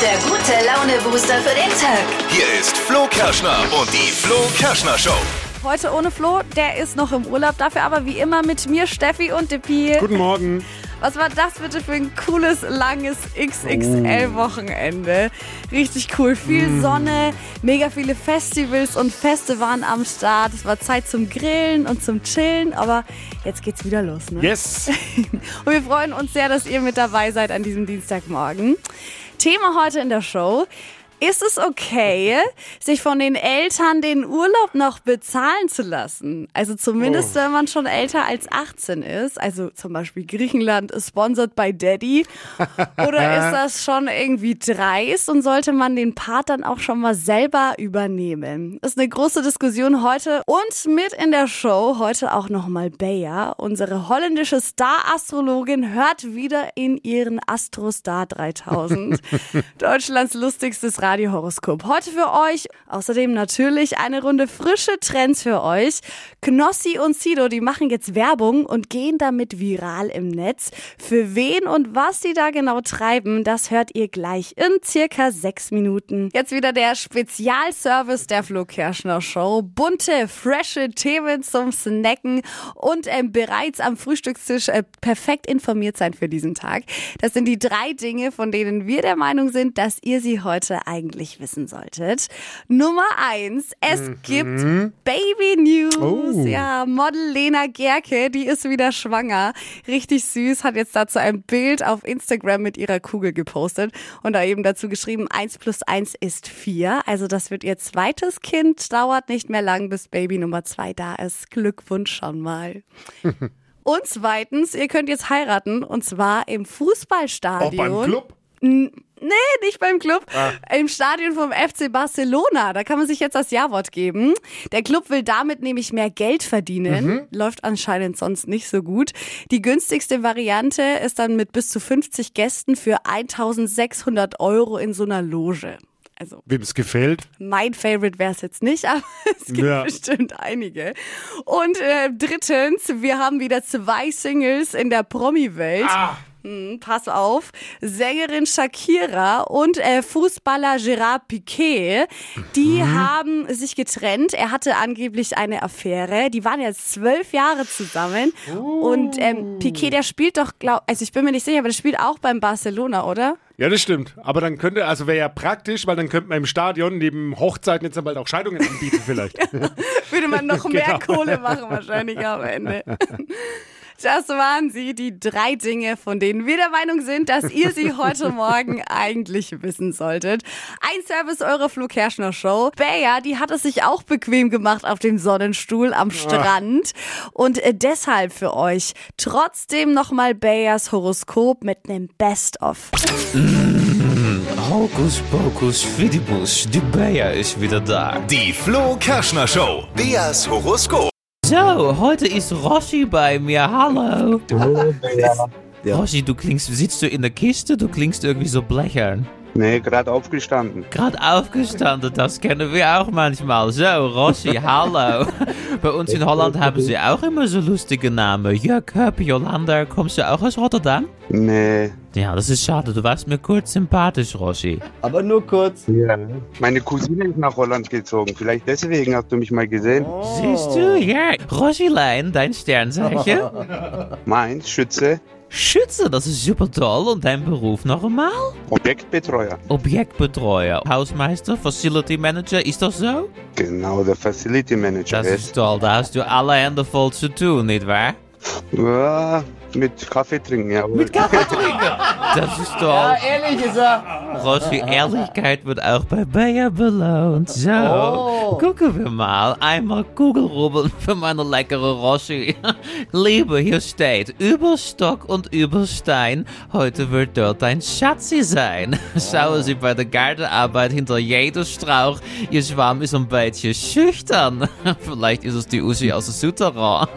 der gute Laune-Booster für den Tag. Hier ist Flo Kerschner und die Flo Kerschner Show. Heute ohne Flo, der ist noch im Urlaub, dafür aber wie immer mit mir, Steffi und Dippi. Guten Morgen. Was war das bitte für ein cooles, langes XXL-Wochenende? Richtig cool. Viel Sonne, mega viele Festivals und Feste waren am Start. Es war Zeit zum Grillen und zum Chillen, aber jetzt geht's wieder los, ne? Yes. Und wir freuen uns sehr, dass ihr mit dabei seid an diesem Dienstagmorgen. Thema heute in der Show. Ist es okay, sich von den Eltern den Urlaub noch bezahlen zu lassen? Also zumindest, wenn man schon älter als 18 ist. Also zum Beispiel Griechenland ist sponsored by Daddy. Oder ist das schon irgendwie dreist und sollte man den Part dann auch schon mal selber übernehmen? Ist eine große Diskussion heute. Und mit in der Show heute auch nochmal Bea, unsere holländische Star-Astrologin, hört wieder in ihren Astrostar 3000. Deutschlands lustigstes Radiohoroskop. Heute für euch außerdem natürlich eine Runde frische Trends für euch. Knossi und Sido, die machen jetzt Werbung und gehen damit viral im Netz. Für wen und was sie da genau treiben, das hört ihr gleich in circa sechs Minuten. Jetzt wieder der Spezialservice der Flo Kerschner Show. Bunte, frische Themen zum Snacken und ähm, bereits am Frühstückstisch äh, perfekt informiert sein für diesen Tag. Das sind die drei Dinge, von denen wir der Meinung sind, dass ihr sie heute eigentlich wissen solltet. Nummer eins, es gibt Baby News. Oh. Ja, Model Lena Gerke, die ist wieder schwanger. Richtig süß, hat jetzt dazu ein Bild auf Instagram mit ihrer Kugel gepostet und da eben dazu geschrieben, eins plus eins ist vier. Also das wird ihr zweites Kind, dauert nicht mehr lang, bis Baby Nummer zwei da ist. Glückwunsch schon mal. Und zweitens, ihr könnt jetzt heiraten und zwar im Auch Fußballstadion. beim Club. Nee, nicht beim Club. Im Stadion vom FC Barcelona. Da kann man sich jetzt das Ja-Wort geben. Der Club will damit nämlich mehr Geld verdienen. Läuft anscheinend sonst nicht so gut. Die günstigste Variante ist dann mit bis zu 50 Gästen für 1600 Euro in so einer Loge. Also Wem es gefällt. mein Favorite wäre es jetzt nicht, aber es gibt Ja. bestimmt einige. Und äh, drittens, wir haben wieder zwei Singles in der Promi-Welt. Hm, pass auf. Sängerin Shakira und äh, Fußballer Gerard Piquet, die haben sich getrennt. Er hatte angeblich eine Affäre. Die waren jetzt zwölf Jahre zusammen. Und ähm, Piquet, der spielt doch, glaub, also ich bin mir nicht sicher, aber der spielt auch beim Barcelona, oder? Ja, das stimmt. Aber dann könnte, also wäre ja praktisch, weil dann könnte man im Stadion neben Hochzeiten jetzt bald auch Scheidungen anbieten vielleicht. würde man noch mehr Genau. Kohle machen wahrscheinlich am Ende. Das waren sie, die drei Dinge, von denen wir der Meinung sind, dass ihr sie heute Morgen eigentlich wissen solltet. Ein Service eurer Flo Kerschner Show. Bea, die hat es sich auch bequem gemacht auf dem Sonnenstuhl am Strand. Und äh, deshalb für euch trotzdem nochmal Beas Horoskop mit einem Best-of. Hokus pokus fidibus, die Bea ist wieder da. Die Flo Kerschner Show. Beas Horoskop. So, heute ist Rossi bei mir. Hallo. Rossi, du klingst, sitzt du in der Kiste? Du klingst irgendwie so blechern. Nee, gerade aufgestanden. Gerade aufgestanden, das kennen wir auch manchmal. So, Rossi, hallo. Bei uns in Holland haben sie auch immer so lustige Namen. Jörg Höpp, Jolanda, kommst du auch aus Rotterdam? Nee. Ja, das ist schade. Du warst mir kurz sympathisch, Rossi. Aber nur kurz. Ja. Meine Cousine ist nach Holland gezogen. Vielleicht deswegen hast du mich mal gesehen. Siehst du? Ja. Rossilein, dein Sternzeichen. Meins, Schütze, Schütze, das ist super toll. Und dein Beruf noch einmal? Objektbetreuer. Objektbetreuer, Hausmeister, Facility Manager, ist das so? Genau, der Facility Manager. Das ist toll, da hast du alle Hände voll zu tun, nicht wahr? Ja, mit Kaffee trinken, ja. Mit Kaffee trinken, das ist toll. Ehrlich ist er. Rossi, Ehrlichkeit wird auch bei Bayer belohnt. So, Oh. gucken wir mal. Einmal Kugelrubbeln für meine leckere Rossi. Liebe, hier steht, über Stock und über Stein, heute wird dort ein Schatzi sein. Schauen Sie bei der Gartenarbeit hinter jeder Strauch, Ihr Schwarm ist ein bisschen schüchtern. Vielleicht ist es die Uschi aus dem Souterrain.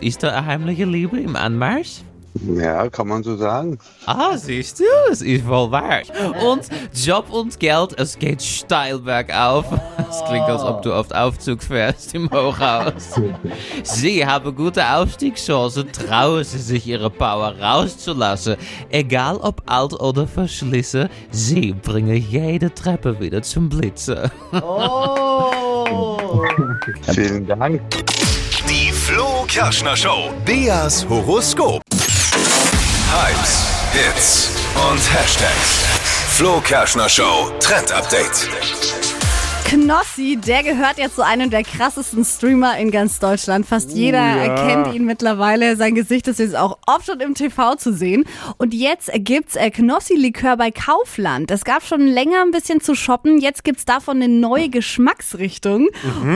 ist da eine heimliche Liebe im Anmarsch? Ja, kann man so sagen. Ah, siehst du, es ist wohl wahr. Und Job und Geld, es geht steil bergauf. Das klingt, als ob du oft Aufzug fährst im Hochhaus. Sie haben gute Aufstiegschancen. Trauen Sie sich, Ihre Power rauszulassen. Egal ob alt oder verschlissen, Sie bringen jede Treppe wieder zum Blitzen. Oh. Vielen Dank. Kerschner Show. Beas Horoskop. Hypes, Hits und Hashtags. Flo Kerschner Show Trend Update. Knossi, der gehört jetzt zu einem der krassesten Streamer in ganz Deutschland. Fast jeder ja. erkennt ihn mittlerweile. Sein Gesicht ist jetzt auch oft schon im TV zu sehen. Und jetzt gibt's äh, Knossi-Likör bei Kaufland. Es gab schon länger ein bisschen zu shoppen. Jetzt gibt's davon eine neue Geschmacksrichtung.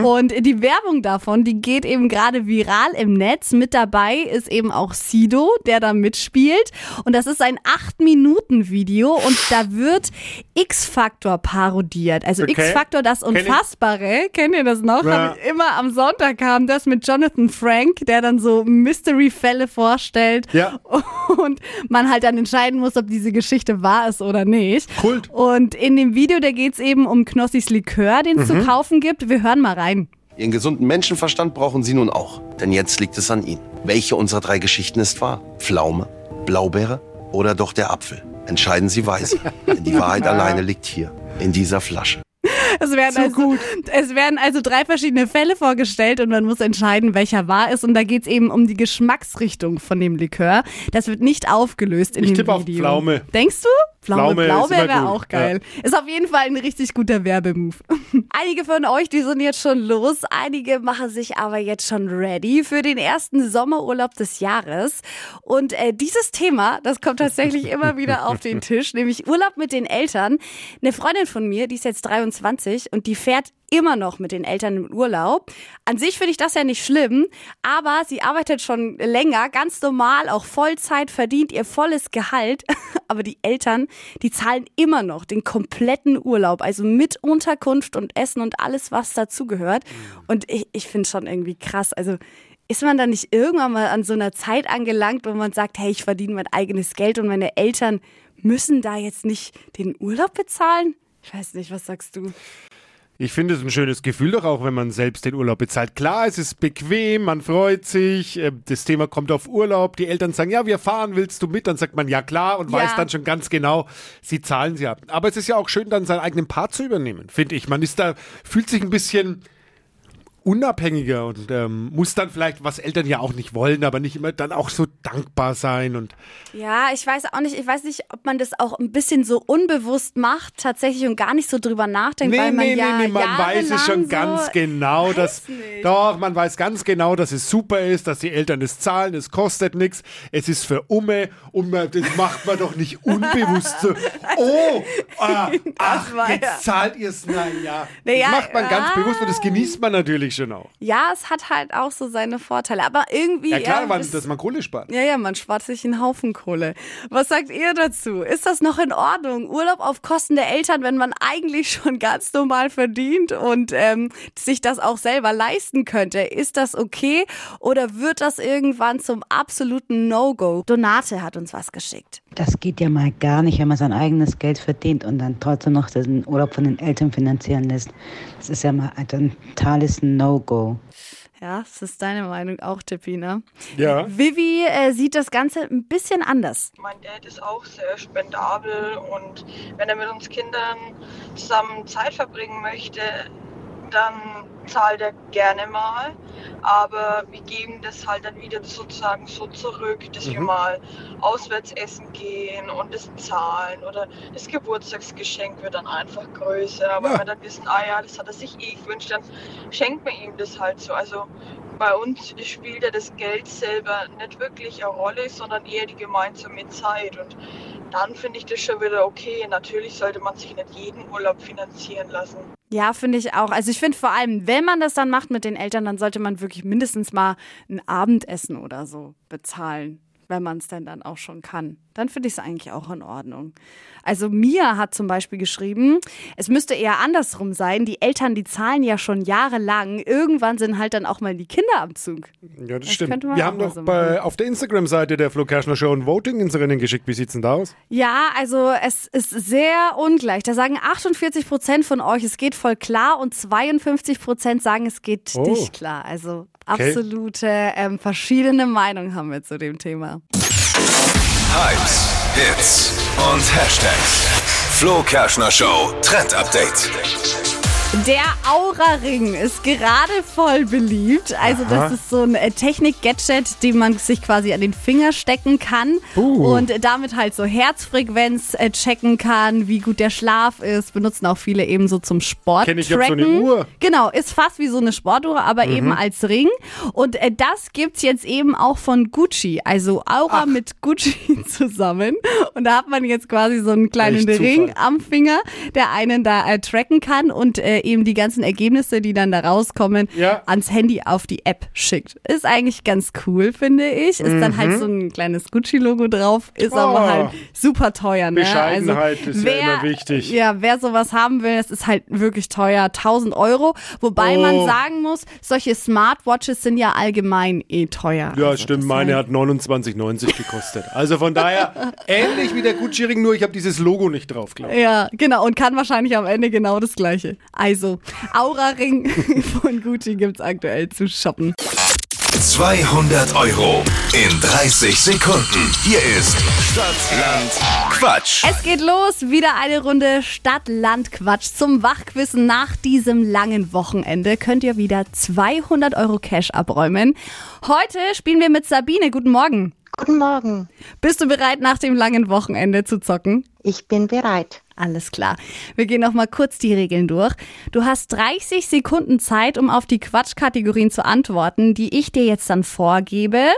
Und die Werbung davon, die geht eben gerade viral im Netz. Mit dabei ist eben auch Sido, der da mitspielt. Und das ist ein 8-Minuten-Video und da wird X-Factor parodiert. Also Okay. X-Factor, das Ich. Unfassbare. Kennt ihr das noch? Ja. Hab ich immer am Sonntag kam das mit Jonathan Frank, der dann so Mystery-Fälle vorstellt. Ja. Und man halt dann entscheiden muss, ob diese Geschichte wahr ist oder nicht. Kult. Und in dem Video, da geht's eben um Knossis Likör, den es Mhm. zu kaufen gibt. Wir hören mal rein. Ihren gesunden Menschenverstand brauchen Sie nun auch. Denn jetzt liegt es an Ihnen. Welche unserer drei Geschichten ist wahr? Pflaume, Blaubeere oder doch der Apfel? Entscheiden Sie weise. Denn die Wahrheit alleine liegt hier, in dieser Flasche. Es werden, also, es werden also drei verschiedene Fälle vorgestellt und man muss entscheiden, welcher wahr ist. Und da geht's eben um die Geschmacksrichtung von dem Likör. Das wird nicht aufgelöst in Ich dem tippe auf Video. Pflaume. Denkst du? Pflaume, Pflaume immer wäre auch geil. Ist auf jeden Fall ein richtig guter Werbemove. Einige von euch, die sind jetzt schon los. Einige machen sich aber jetzt schon ready für den ersten Sommerurlaub des Jahres. Und äh, dieses Thema, das kommt tatsächlich immer wieder auf den Tisch, nämlich Urlaub mit den Eltern. Eine Freundin von mir, die ist jetzt 23 und die fährt immer noch mit den Eltern im Urlaub. An sich finde ich das ja nicht schlimm, aber sie arbeitet schon länger, ganz normal, auch Vollzeit, verdient ihr volles Gehalt. Aber die Eltern, die zahlen immer noch den kompletten Urlaub, also mit Unterkunft und Essen und alles, was dazugehört. Und ich, ich finde schon irgendwie krass. Also ist man da nicht irgendwann mal an so einer Zeit angelangt, wo man sagt, hey, ich verdiene mein eigenes Geld und meine Eltern müssen da jetzt nicht den Urlaub bezahlen? Ich weiß nicht, was sagst du? Ich finde es ein schönes Gefühl doch auch, wenn man selbst den Urlaub bezahlt. Klar, es ist bequem, man freut sich, äh, das Thema kommt auf Urlaub, die Eltern sagen, ja, wir fahren, willst du mit? Dann sagt man, ja klar und Ja. weiß dann schon ganz genau, sie zahlen sie ab. Aber es ist ja auch schön, dann seinen eigenen Part zu übernehmen, finde ich. Man ist da, fühlt sich ein bisschen unabhängiger und ähm, muss dann vielleicht, was Eltern ja auch nicht wollen, aber nicht immer dann auch so dankbar sein und Ja, ich weiß auch nicht, ich weiß nicht, ob man das auch ein bisschen so unbewusst macht, tatsächlich und gar nicht so drüber nachdenkt, Nee, weil man nee, ja nee, nee, man weiß es schon jahrelang ganz so, genau, dass nicht. doch, man weiß ganz genau, dass es super ist, dass die Eltern es zahlen, es kostet nichts, es ist für Umme und man, das macht man doch nicht unbewusst so. Oh, ah, ach, jetzt ja- zahlt ihr es, naja. Naja, das macht man ganz ah. bewusst und das genießt man natürlich schon auch. Ja, es hat halt auch so seine Vorteile, aber irgendwie Ja klar, man, das- dass man Kohle spart. Ja, ja, man spart sich einen Haufen Kohle. Was sagt ihr dazu? Ist das noch in Ordnung? Urlaub auf Kosten der Eltern, wenn man eigentlich schon ganz normal verdient und ähm, sich das auch selber leisten könnte? Ist das okay oder wird das irgendwann zum absoluten No-Go? Donate hat uns was geschickt. Das geht ja mal gar nicht, wenn man sein eigenes Geld verdient und dann trotzdem noch den Urlaub von den Eltern finanzieren lässt. Das ist ja mal ein totales No-Go. Ja, das ist deine Meinung auch, Tippina. Ja. Vivi äh, sieht das Ganze ein bisschen anders. Mein Dad ist auch sehr spendabel und wenn er mit uns Kindern zusammen Zeit verbringen möchte, dann zahlt er gerne mal. Aber wir geben das halt dann wieder sozusagen so zurück, dass wir mal auswärts essen gehen und das zahlen. Oder das Geburtstagsgeschenk wird dann einfach größer. Aber Ja. wenn wir dann wissen, ah ja, das hat er sich eh gewünscht, dann schenkt man ihm das halt so. Also bei uns spielt ja das Geld selber nicht wirklich eine Rolle, sondern eher die gemeinsame Zeit. Und dann finde ich das schon wieder okay. Natürlich sollte man sich nicht jeden Urlaub finanzieren lassen. Ja, finde ich auch. Also ich finde vor allem, wenn man das dann macht mit den Eltern, dann sollte man wirklich mindestens mal ein Abendessen oder so bezahlen. Wenn man es denn dann auch schon kann. Dann finde ich es eigentlich auch in Ordnung. Also Mia hat zum Beispiel geschrieben, es müsste eher andersrum sein. Die Eltern, die zahlen ja schon jahrelang. Irgendwann sind halt dann auch mal die Kinder am Zug. Ja, das, Das stimmt. Wir haben doch bei, auf der Instagram-Seite der Flo Kerschner Show ein Voting ins Rennen geschickt. Wie sieht's denn da aus? Ja, also es ist sehr ungleich. Da sagen 48 Prozent von euch, es geht voll klar und 52 Prozent sagen, es geht Oh. nicht klar. Also. Absolute ähm, verschiedene Meinungen haben wir zu dem Thema. Hypes, Hits und Hashtags. Flo Kerschner Show Trend Update. Der Aura-Ring ist gerade voll beliebt. Also das ist so ein äh, Technik-Gadget, den man sich quasi an den Finger stecken kann Uh. und damit halt so Herzfrequenz äh, checken kann, wie gut der Schlaf ist. Benutzen auch viele eben so zum Sport. Kenn ich, ich so eine. Uhr. Genau, ist fast wie so eine Sportuhr, aber eben als Ring. Und äh, das gibt's jetzt eben auch von Gucci. Also Aura mit Gucci zusammen. Und da hat man jetzt quasi so einen kleinen Echt Ring Zufall. am Finger, der einen da äh, tracken kann und äh, eben die ganzen Ergebnisse, die dann da rauskommen, Ja. ans Handy auf die App schickt. Ist eigentlich ganz cool, finde ich. Ist dann halt so ein kleines Gucci-Logo drauf, ist aber Mhm. Oh. halt super teuer. Ne? Bescheidenheit ist ja immer wichtig. Ja, wer sowas haben will, das ist halt wirklich teuer. 1000 Euro. Wobei Oh. man sagen muss, solche Smartwatches sind ja allgemein eh teuer. Ja, Also stimmt. Meine halt- hat 29,90 gekostet. Also von daher ähnlich wie der Gucci-Ring, nur ich habe dieses Logo nicht drauf, glaube ich. Ja, genau. Und kann wahrscheinlich am Ende genau das Gleiche. Also, Aura-Ring von Gucci gibt's aktuell zu shoppen. 200 Euro in 30 Sekunden. Hier ist Stadtland Quatsch. Es geht los, wieder eine Runde Stadt-Land-Quatsch zum Wachquissen. Nach diesem langen Wochenende könnt ihr wieder 200 Euro Cash abräumen. Heute spielen wir mit Sabine. Guten Morgen. Guten Morgen. Bist du bereit, nach dem langen Wochenende zu zocken? Ich bin bereit. Alles klar. Wir gehen noch mal kurz die Regeln durch. Du hast 30 Sekunden Zeit, um auf die Quatschkategorien zu antworten, die ich dir jetzt dann vorgebe.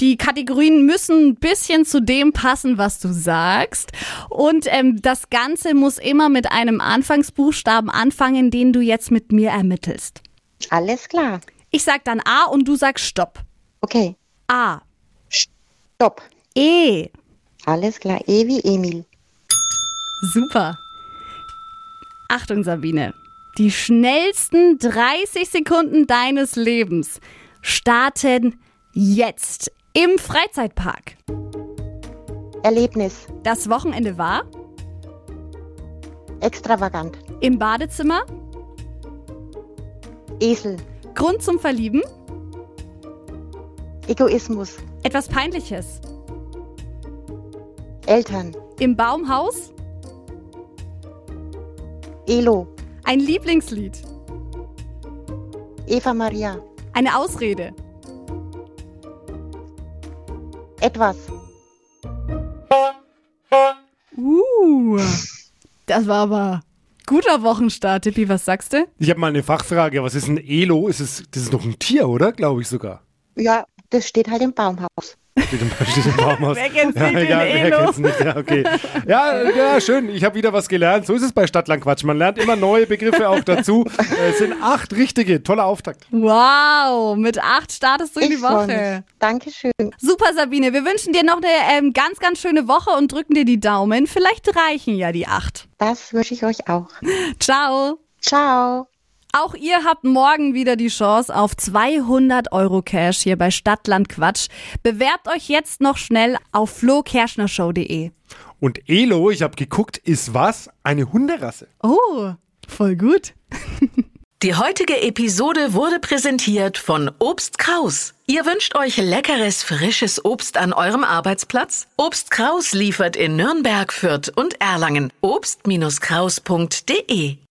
Die Kategorien müssen ein bisschen zu dem passen, was du sagst. Und ähm, das Ganze muss immer mit einem Anfangsbuchstaben anfangen, den du jetzt mit mir ermittelst. Alles klar. Ich sag dann A und du sagst Stopp. Okay. A. Stopp. E. Alles klar. E wie Emil. Super. Achtung, Sabine. Die schnellsten 30 Sekunden deines Lebens starten jetzt im Freizeitpark. Erlebnis. Das Wochenende war Extravagant. im Badezimmer. Esel. Grund zum Verlieben. Egoismus. Etwas Peinliches. Eltern. Im Baumhaus. Elo. Ein Lieblingslied. Eva Maria. Eine Ausrede. Etwas. Uh. Das war aber guter Wochenstart, Tippi. Was sagst du? Ich habe mal eine Fachfrage. Was ist ein Elo? Ist es, das ist doch ein Tier, oder? Glaube ich sogar. Ja, das steht halt im Baumhaus. Steht im, steht im Baumhaus. Wer kennt's ja, nicht, wer kennt's nicht? Ja, okay. Ja, ja, schön. Ich habe wieder was gelernt. So ist es bei Stadtlandquatsch. Man lernt immer neue Begriffe auch dazu. Äh, Es sind acht richtige. Toller Auftakt. Wow, mit acht startest du in Ich die Woche. Dankeschön. Super, Sabine. Wir wünschen dir noch eine ähm, ganz, ganz schöne Woche und drücken dir die Daumen. Vielleicht reichen ja die acht. Das wünsche ich euch auch. Ciao. Ciao. Auch ihr habt morgen wieder die Chance auf 200 Euro Cash hier bei Stadtland Quatsch. Bewerbt euch jetzt noch schnell auf flokerschnershow.de. Und Elo, ich habe geguckt, ist was? Eine Hunderasse. Oh, voll gut. Die heutige Episode wurde präsentiert von Obst Kraus. Ihr wünscht euch leckeres, frisches Obst an eurem Arbeitsplatz? Obst Kraus liefert in Nürnberg, Fürth und Erlangen. Obst-Kraus.de